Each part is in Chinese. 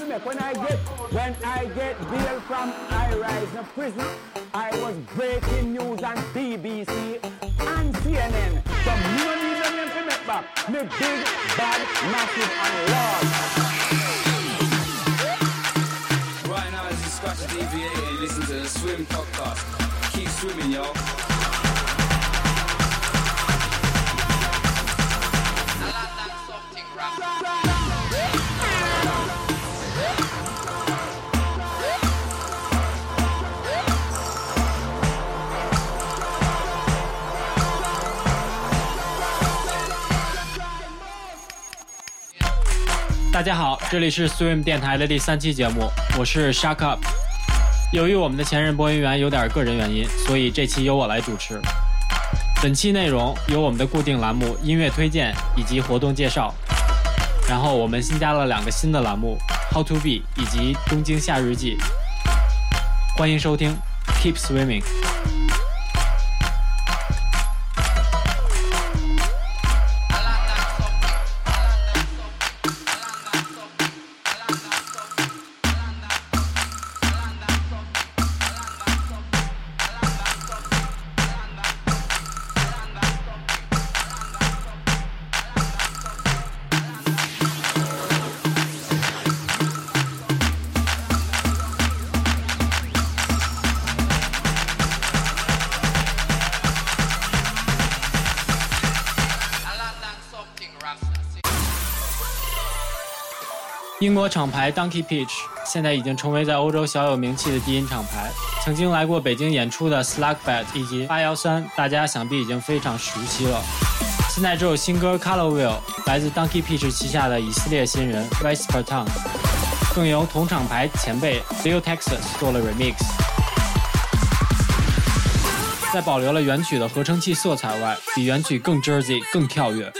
to make when I get when I get bail from I rise in prison. I was breaking news on BBC and CNN. So no need them to make back. Me big, bad, massive and large. Right now, as you scratch the DVA listen to the Swim podcast. Keep swimming, y'all. 大家好，这里是 Swim 电台的第三期节目，我是 Shark Up。由于我们的前任播音员有点个人原因，所以这期由我来主持。本期内容有我们的固定栏目音乐推荐以及活动介绍，然后我们新加了两个新的栏目 How to Be 以及东京夏日记。欢迎收听 Keep Swimming。英国厂牌 Donkey Peach 现在已经成为在欧洲小有名气的低音厂牌。曾经来过北京演出的 Slugbat 以及八幺三，大家想必已经非常熟悉了。现在这首新歌 Colorwheel 来自 Donkey Peach 旗下的以色列新人 Rice p e r t o n 更由同厂牌前辈 Leo Texas 做了 remix。在保留了原曲的合成器色彩外，比原曲更 Jersey 更跳跃。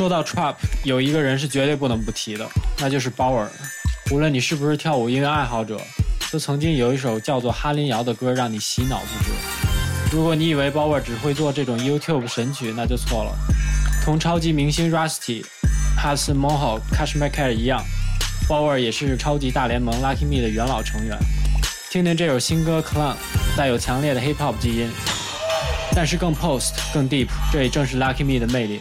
说到 trap，有一个人是绝对不能不提的，那就是鲍尔。无论你是不是跳舞音乐爱好者，都曾经有一首叫做《哈林谣》的歌让你洗脑不止。如果你以为 Bower 只会做这种 YouTube 神曲，那就错了。同超级明星 Rusty、Hudson Mohawk、Cashmere r 一样，Bower 也是超级大联盟 Lucky Me 的元老成员。听听这首新歌《Clown》，带有强烈的 Hip Hop 基因，但是更 Post、更 Deep，这也正是 Lucky Me 的魅力。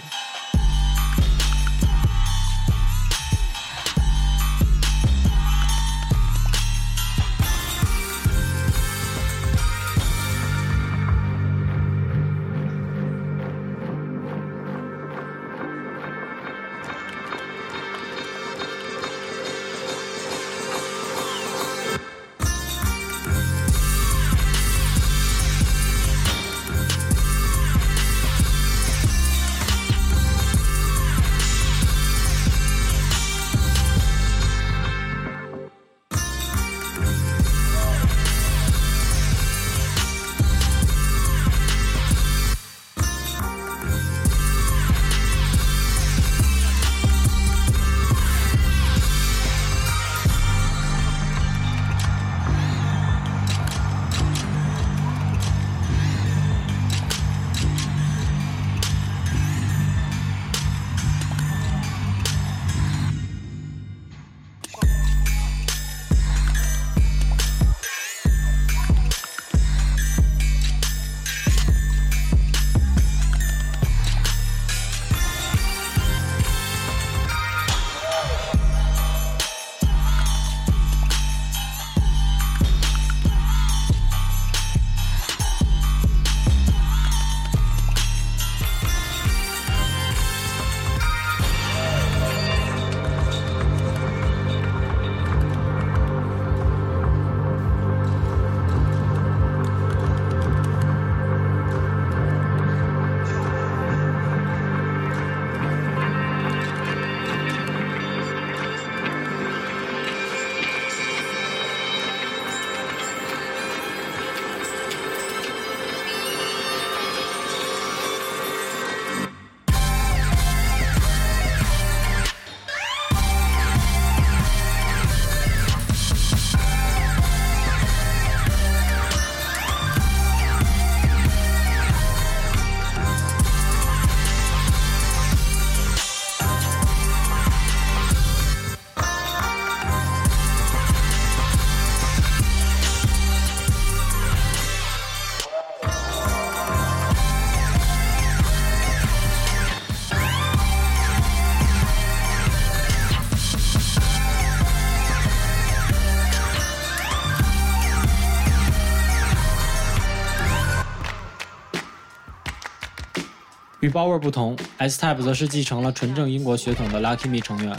与 Bower 不同，S-Type 则是继承了纯正英国血统的 Lucky Me 成员。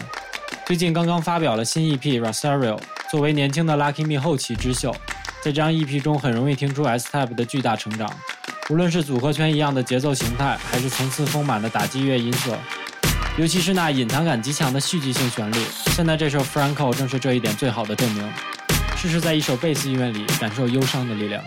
最近刚刚发表了新 EP《Rosario》，作为年轻的 Lucky Me 后起之秀，在这张 EP 中很容易听出 S-Type 的巨大成长。无论是组合拳一样的节奏形态，还是层次丰满的打击乐音色，尤其是那隐藏感极强的戏剧性旋律，现在这首《Franco》正是这一点最好的证明。试试在一首贝斯音乐里感受忧伤的力量。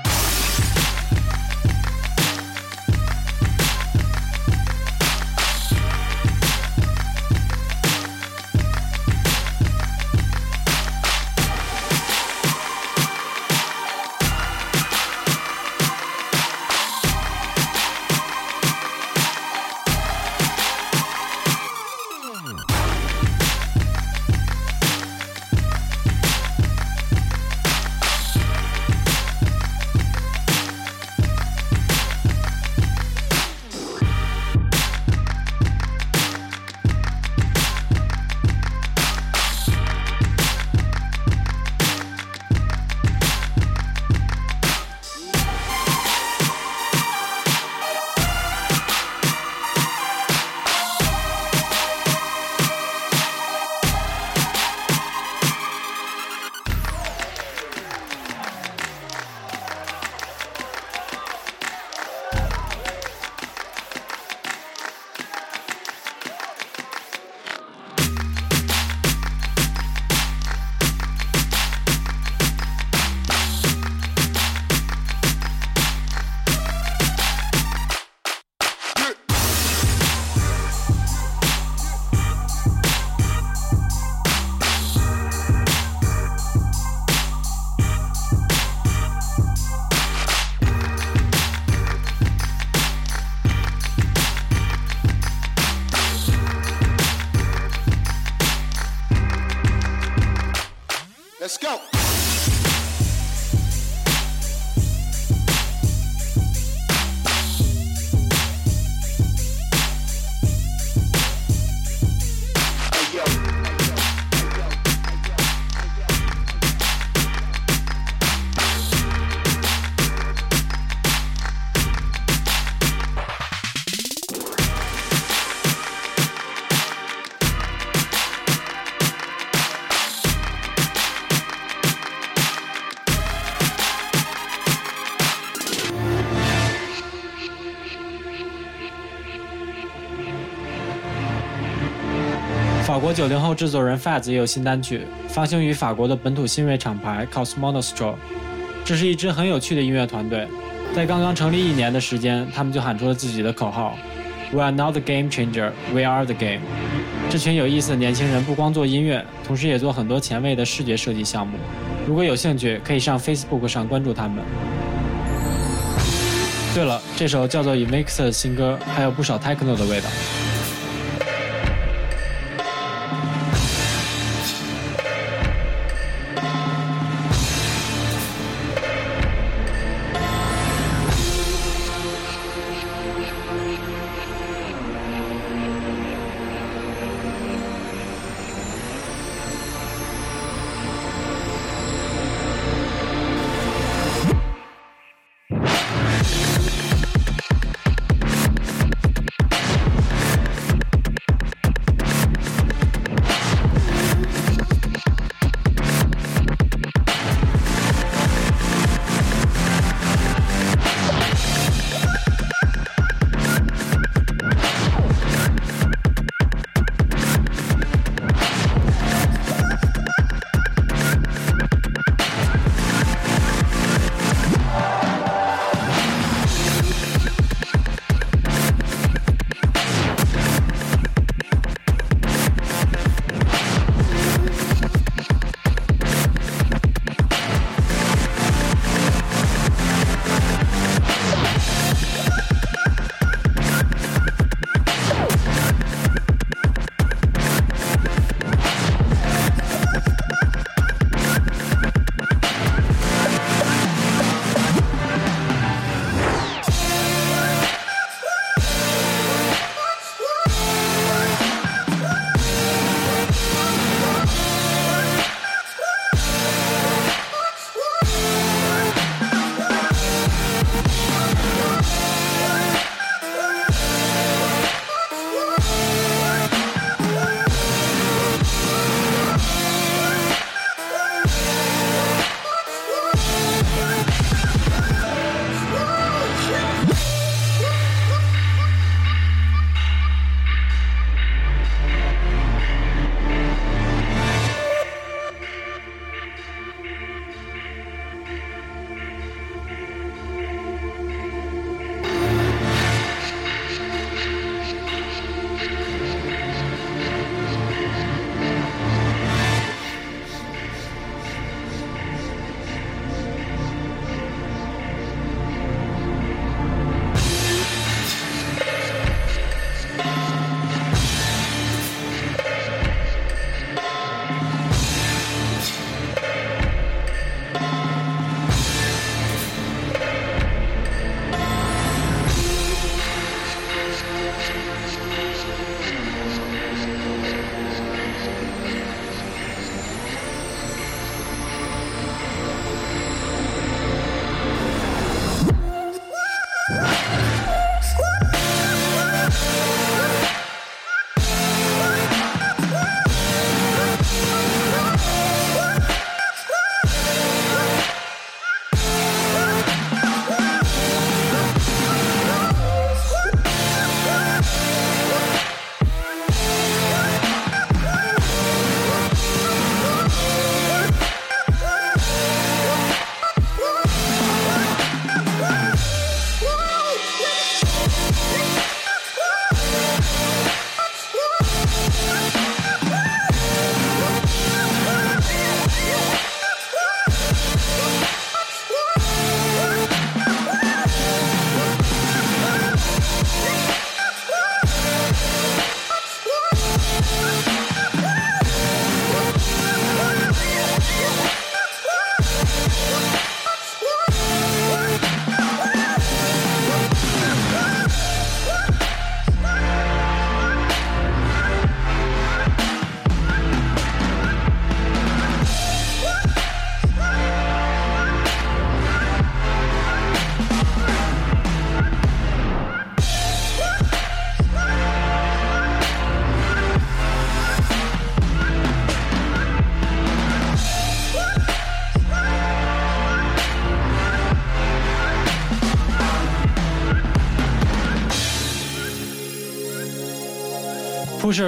国九零后制作人 Faz 也有新单曲，发行于法国的本土新锐厂牌 Cosmonostro。这是一支很有趣的音乐团队，在刚刚成立一年的时间，他们就喊出了自己的口号：“We are not the game changer, we are the game。”这群有意思的年轻人不光做音乐，同时也做很多前卫的视觉设计项目。如果有兴趣，可以上 Facebook 上关注他们。对了，这首叫做《Emix》的新歌还有不少 techno 的味道。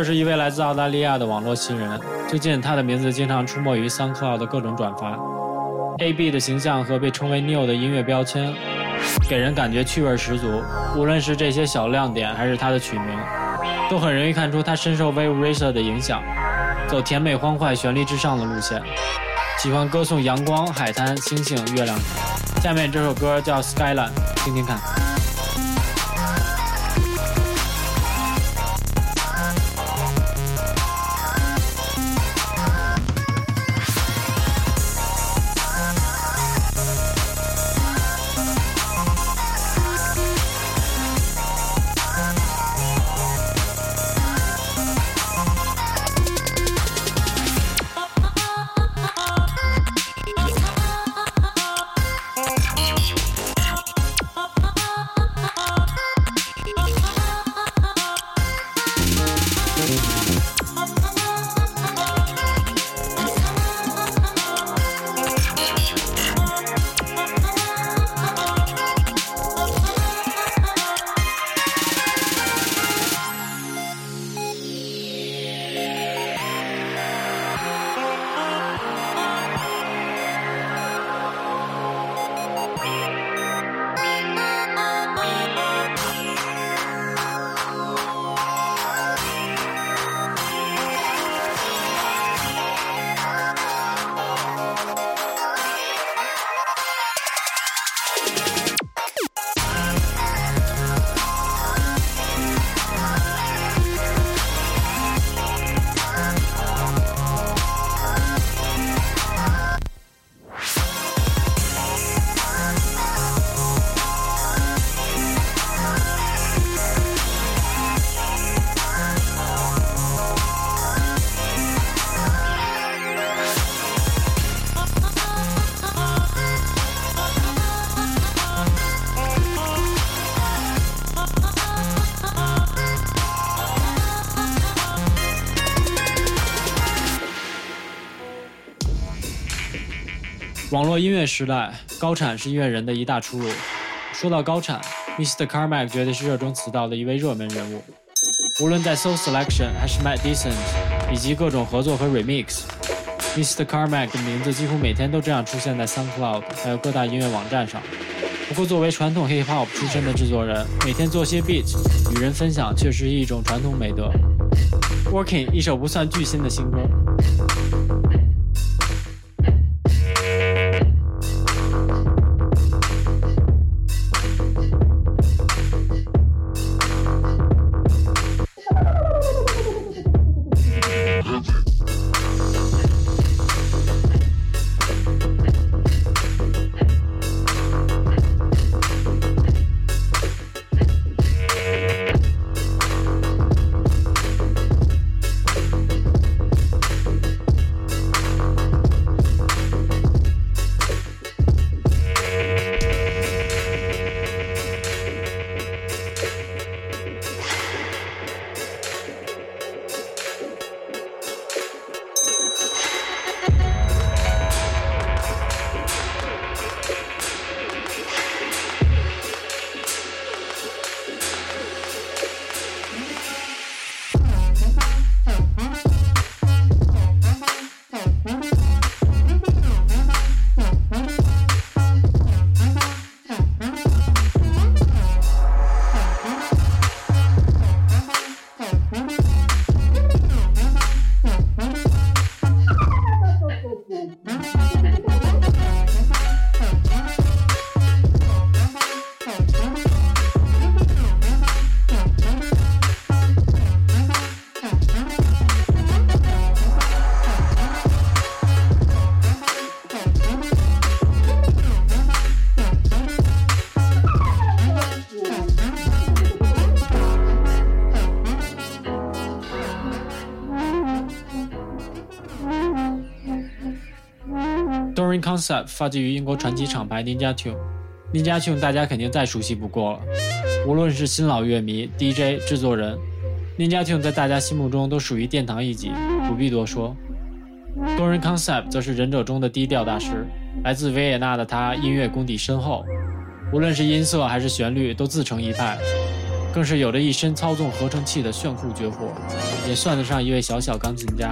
是一位来自澳大利亚的网络新人，最近他的名字经常出没于 SoundCloud 的各种转发。AB 的形象和被称为 New 的音乐标签，给人感觉趣味十足。无论是这些小亮点，还是他的曲名，都很容易看出他深受 Wave Racer 的影响，走甜美欢快、旋律至上的路线，喜欢歌颂阳光、海滩、星星、月亮。下面这首歌叫 Skyline，听听看。网络音乐时代，高产是音乐人的一大出路。说到高产，Mr. Carmack 绝对是热衷此道的一位热门人物。无论在 Soul Selection 还是 Matt Decent，以及各种合作和 Remix，Mr. Carmack 的名字几乎每天都这样出现在 SoundCloud 还有各大音乐网站上。不过，作为传统 Hip Hop 出身的制作人，每天做些 Beat 与人分享，确实是一种传统美德。Working 一首不算巨星的新歌。Concept 发迹于英国传奇厂牌 Ninja Tune。Ninja Tune 大家肯定再熟悉不过了，无论是新老乐迷、DJ、制作人，Ninja Tune 在大家心目中都属于殿堂一级，不必多说。Doran Concept 则是忍者中的低调大师，来自维也纳的他音乐功底深厚，无论是音色还是旋律都自成一派。更是有着一身操纵合成器的炫酷绝活，也算得上一位小小钢琴家。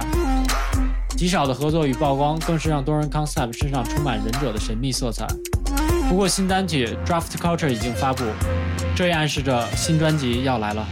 极少的合作与曝光，更是让多人 Concept 身上充满忍者的神秘色彩。不过新单曲 Draft Culture 已经发布，这也暗示着新专辑要来了。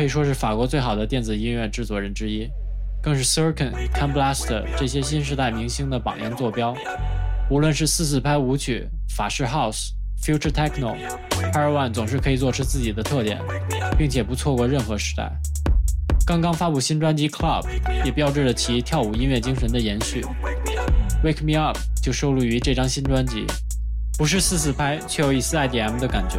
可以说是法国最好的电子音乐制作人之一，更是 Circan、Can Blast 这些新时代明星的榜样坐标。无论是四四拍舞曲、法式 House、Future Techno，Par One 总是可以做出自己的特点，并且不错过任何时代。刚刚发布新专辑 Club，也标志着其跳舞音乐精神的延续。Wake Me Up 就收录于这张新专辑，不是四四拍，却有一丝 IDM 的感觉。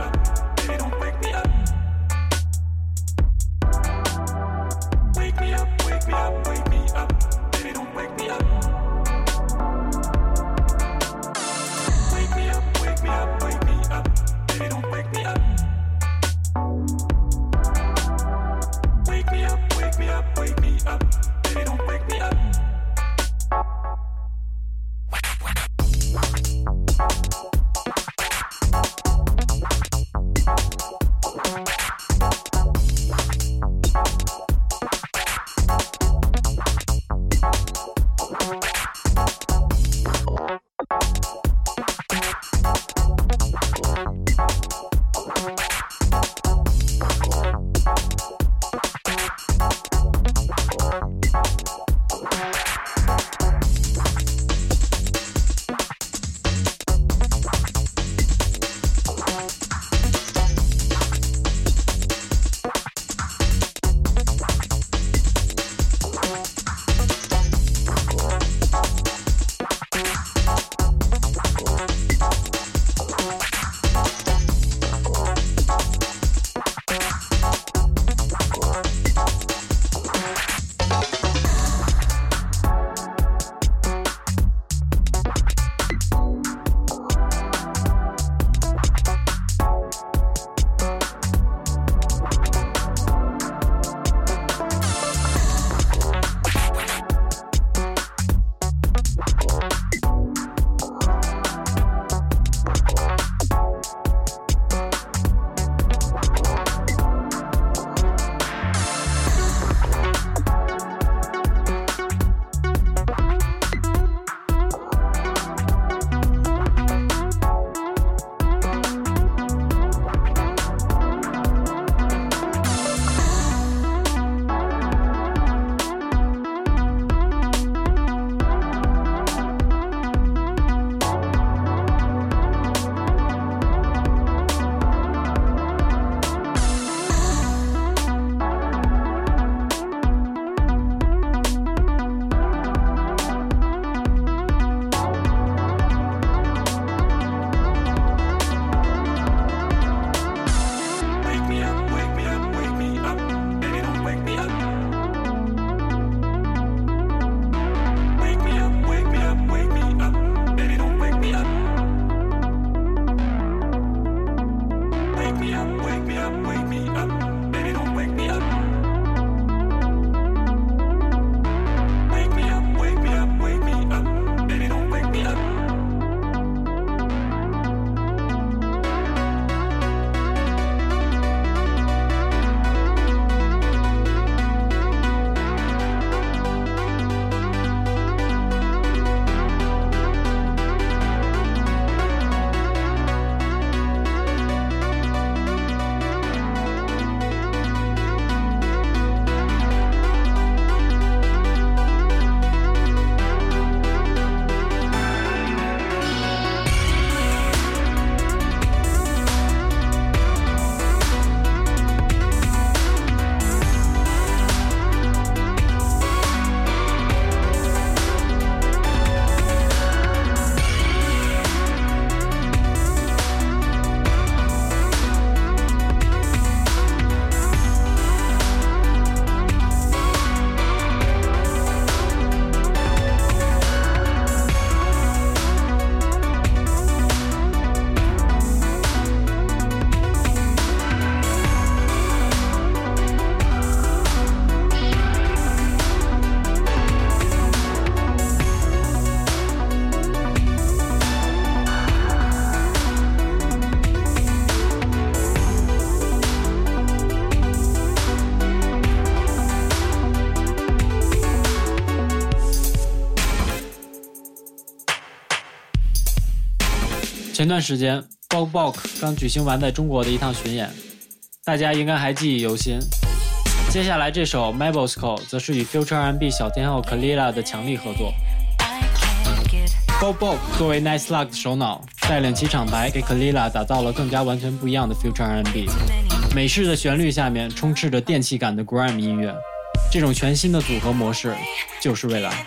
段时间，Bog Bog 刚举行完在中国的一趟巡演，大家应该还记忆犹新。接下来这首《m a b o s c o 则是与 Future R&B 小天后 Kalila 的强力合作。Bob Bog 作为 Nice Luck 的首脑，带领其厂牌给 Kalila 打造了更加完全不一样的 Future R&B。美式的旋律下面充斥着电气感的 Grime 音乐，这种全新的组合模式就是未来。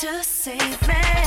To save me.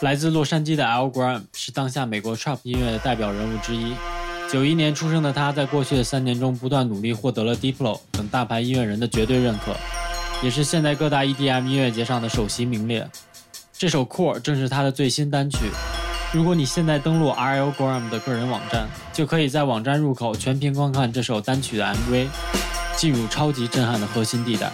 来自洛杉矶的 Al Graham 是当下美国 Trap 音乐的代表人物之一。九一年出生的他，在过去的三年中不断努力，获得了 Diplo 等大牌音乐人的绝对认可，也是现在各大 EDM 音乐节上的首席名列。这首 Core 正是他的最新单曲。如果你现在登录 RL Graham 的个人网站，就可以在网站入口全屏观看这首单曲的 MV，进入超级震撼的核心地带。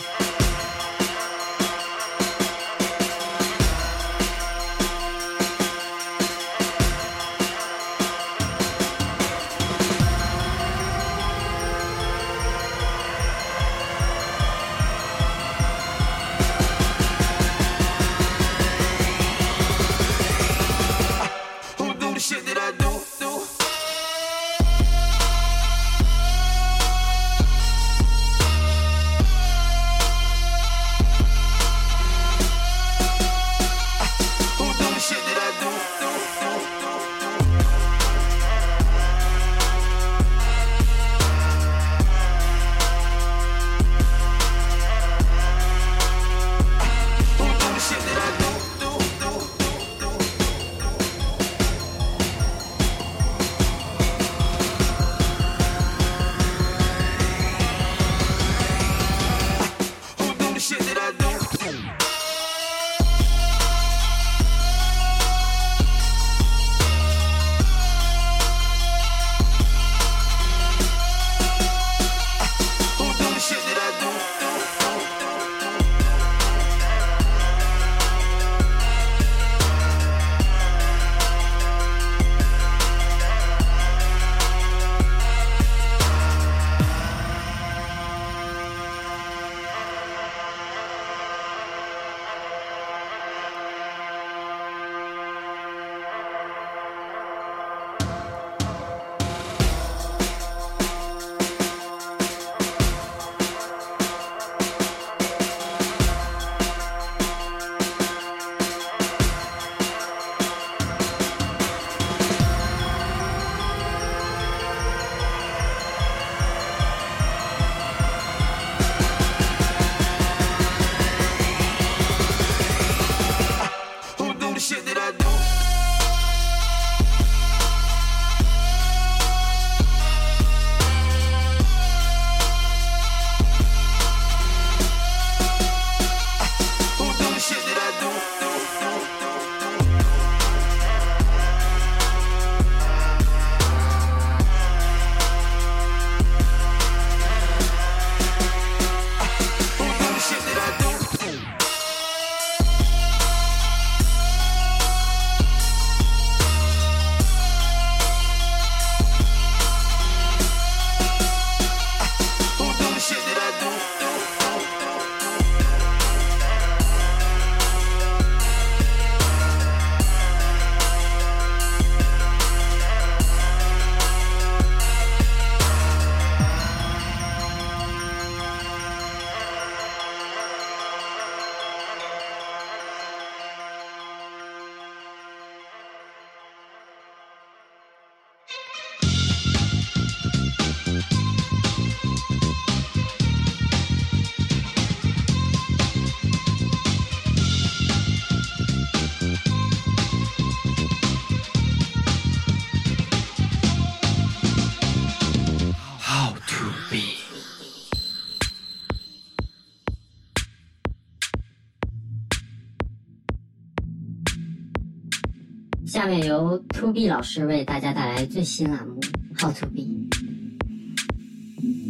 面由 To B 老师为大家带来最新栏目《How to Be》。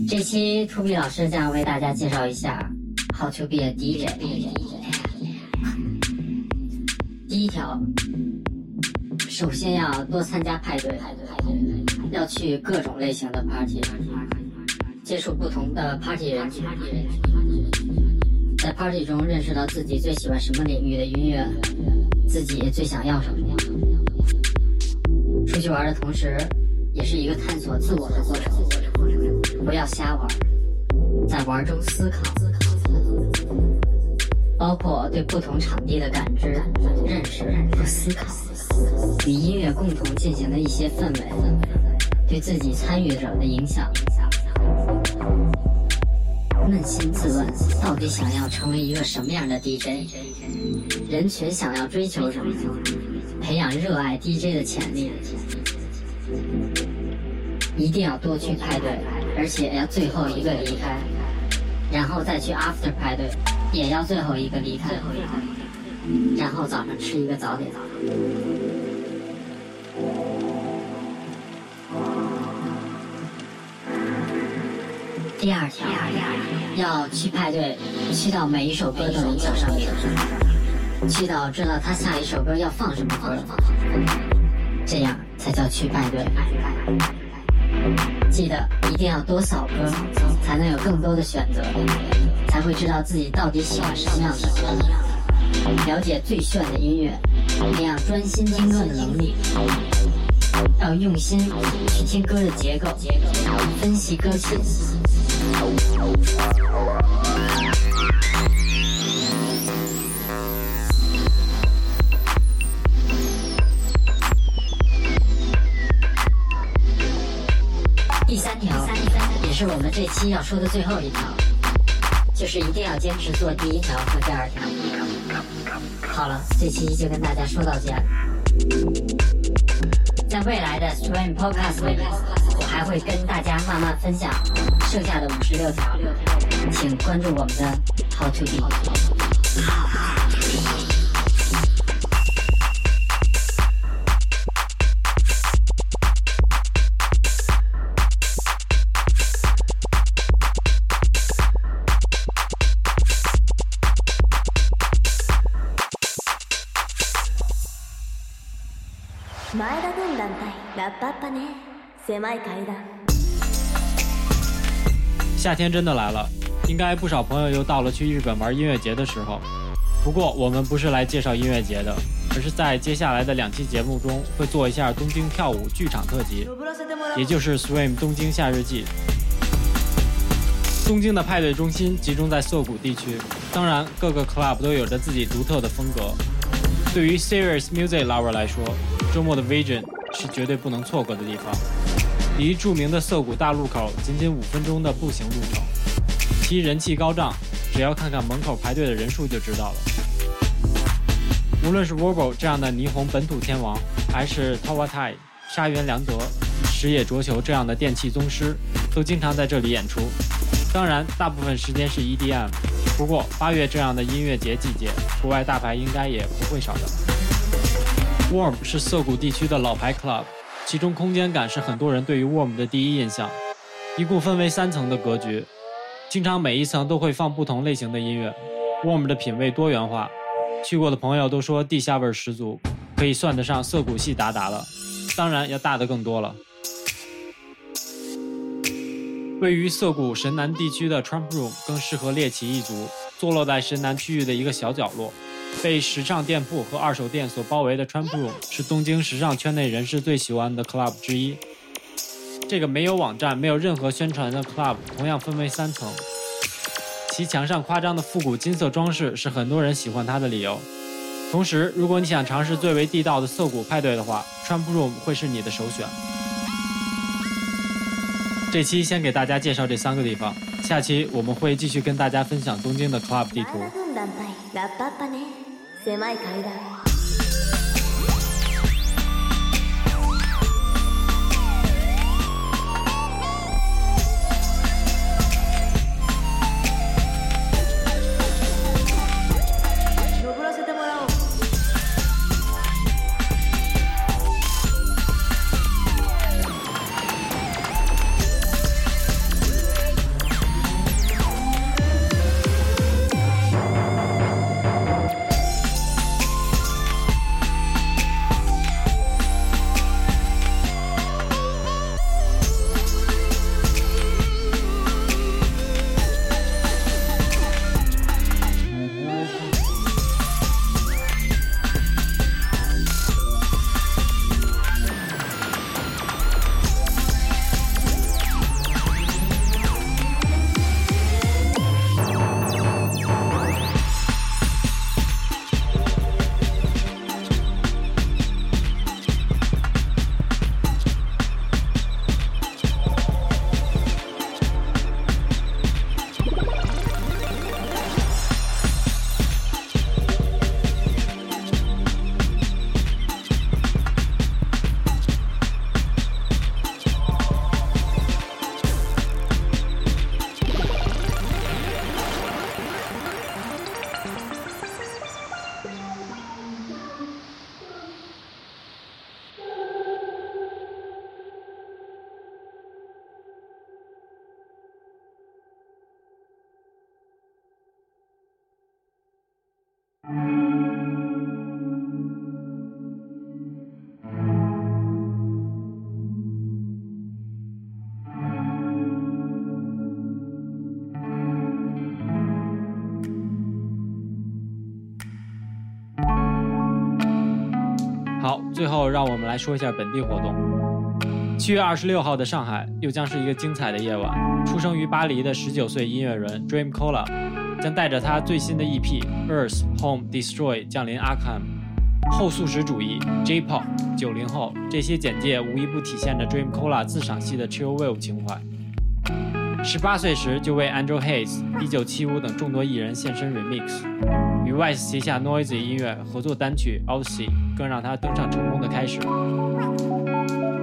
这期 To B 老师将为大家介绍一下 How to Be a DJ。第一条，首先要多参加派对，要去各种类型的 party，接触不同的 party 人群，在 party 中认识到自己最喜欢什么领域的音乐，自己最想要什么。出去玩的同时，也是一个探索自我的过程。不要瞎玩，在玩中思考，包括对不同场地的感知、认识和思考，与音乐共同进行的一些氛围，对自己参与者的影响。扪心自问，到底想要成为一个什么样的 DJ？人群想要追求什么？培养热爱 DJ 的潜力。一定要多去派对，而且要最后一个离开，然后再去 after 派对，也要最后一个离开，然后早上吃一个早点。第二条，要去派对，去到每一首歌都能叫上名，去到知道他下一首歌要放什么歌，这样才叫去派对。记得一定要多扫歌，才能有更多的选择，才会知道自己到底喜欢什么样的歌，了解最炫的音乐，培养专心听歌的能力，要用心去听歌的结构，分析歌词。这期要说的最后一条，就是一定要坚持做第一条和第二条。好了，这期就跟大家说到这。在未来的 Stream Podcast 里面，我还会跟大家慢慢分享剩下的五十六条，请关注我们的 How to Be。ラッパッパね狭い階段夏天真的来了，应该不少朋友又到了去日本玩音乐节的时候。不过我们不是来介绍音乐节的，而是在接下来的两期节目中会做一下东京跳舞剧场特辑，也就是 Swim 东京夏日季。东京的派对中心集中在涩谷地区，当然各个 club 都有着自己独特的风格。对于 serious music lover 来说，周末的 Vision 是绝对不能错过的地方。离著名的涩谷大路口仅仅五分钟的步行路程，其人气高涨，只要看看门口排队的人数就知道了。无论是 Warble 这样的霓虹本土天王，还是 Tawatai、沙原良德、石野卓球这样的电器宗师，都经常在这里演出。当然，大部分时间是 EDM。不过八月这样的音乐节季节，国外大牌应该也不会少的。Warm 是涩谷地区的老牌 club，其中空间感是很多人对于 Warm 的第一印象。一共分为三层的格局，经常每一层都会放不同类型的音乐。Warm 的品味多元化，去过的朋友都说地下味十足，可以算得上涩谷系达达了。当然要大的更多了。位于涩谷神南地区的 Trump Room 更适合猎奇一族，坐落在神南区域的一个小角落，被时尚店铺和二手店所包围的 Trump Room 是东京时尚圈内人士最喜欢的 club 之一。这个没有网站、没有任何宣传的 club 同样分为三层，其墙上夸张的复古金色装饰是很多人喜欢它的理由。同时，如果你想尝试最为地道的涩谷派对的话，Trump Room 会是你的首选。这期先给大家介绍这三个地方，下期我们会继续跟大家分享东京的 club 地图。狭い階段。最后让我们来说一下本地活动。七月二十六号的上海又将是一个精彩的夜晚。出生于巴黎的十九岁音乐人 Dream Cola 将带着他最新的 EP《Earth Home Destroy》降临阿坎。后素食主义、J-pop、九零后这些简介无一不体现着 Dream Cola 自赏系的 Chill Wave 情怀。十八岁时就为 Angel Hayes、一九七五等众多艺人献身 remix，与 Wise 旗下 Noisy 音乐合作单曲《Odyssey》更让他登上成功的开始。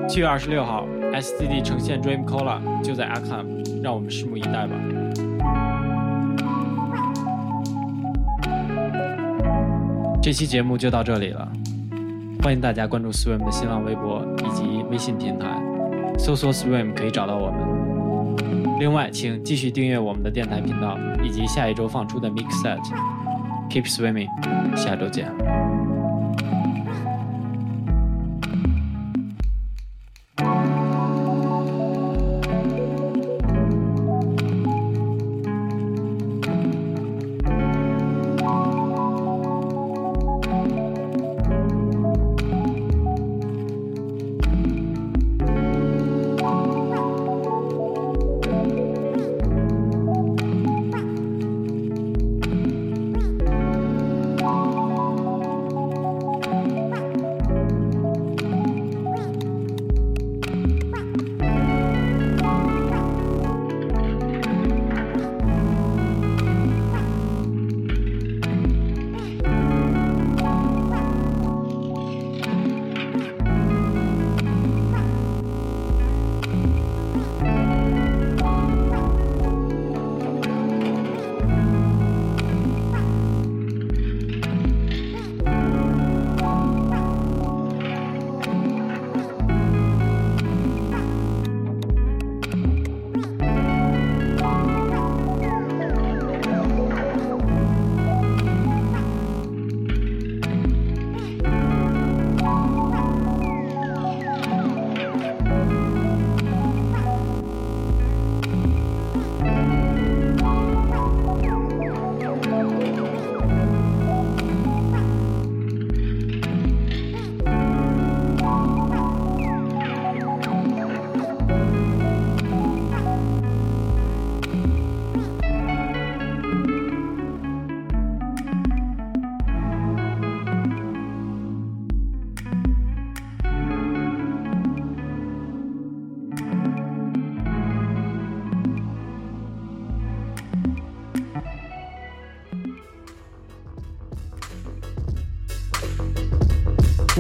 七月二十六号，SCD 呈现 Dream Cola 就在 ACAM，让我们拭目以待吧。这期节目就到这里了，欢迎大家关注 Swim 的新浪微博以及微信平台，搜索 Swim 可以找到我们。另外，请继续订阅我们的电台频道以及下一周放出的 Mix Set。Keep swimming，下周见。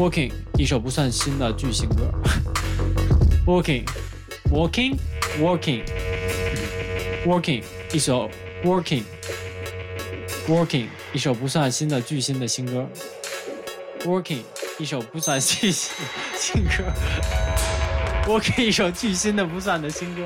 Walking 一首不算新的巨星歌。Walking Walking Walking Walking 一首 Working Working 一首不算新的巨星的新歌。Working 一首不算新新歌。Working 一首巨星的不算的新歌。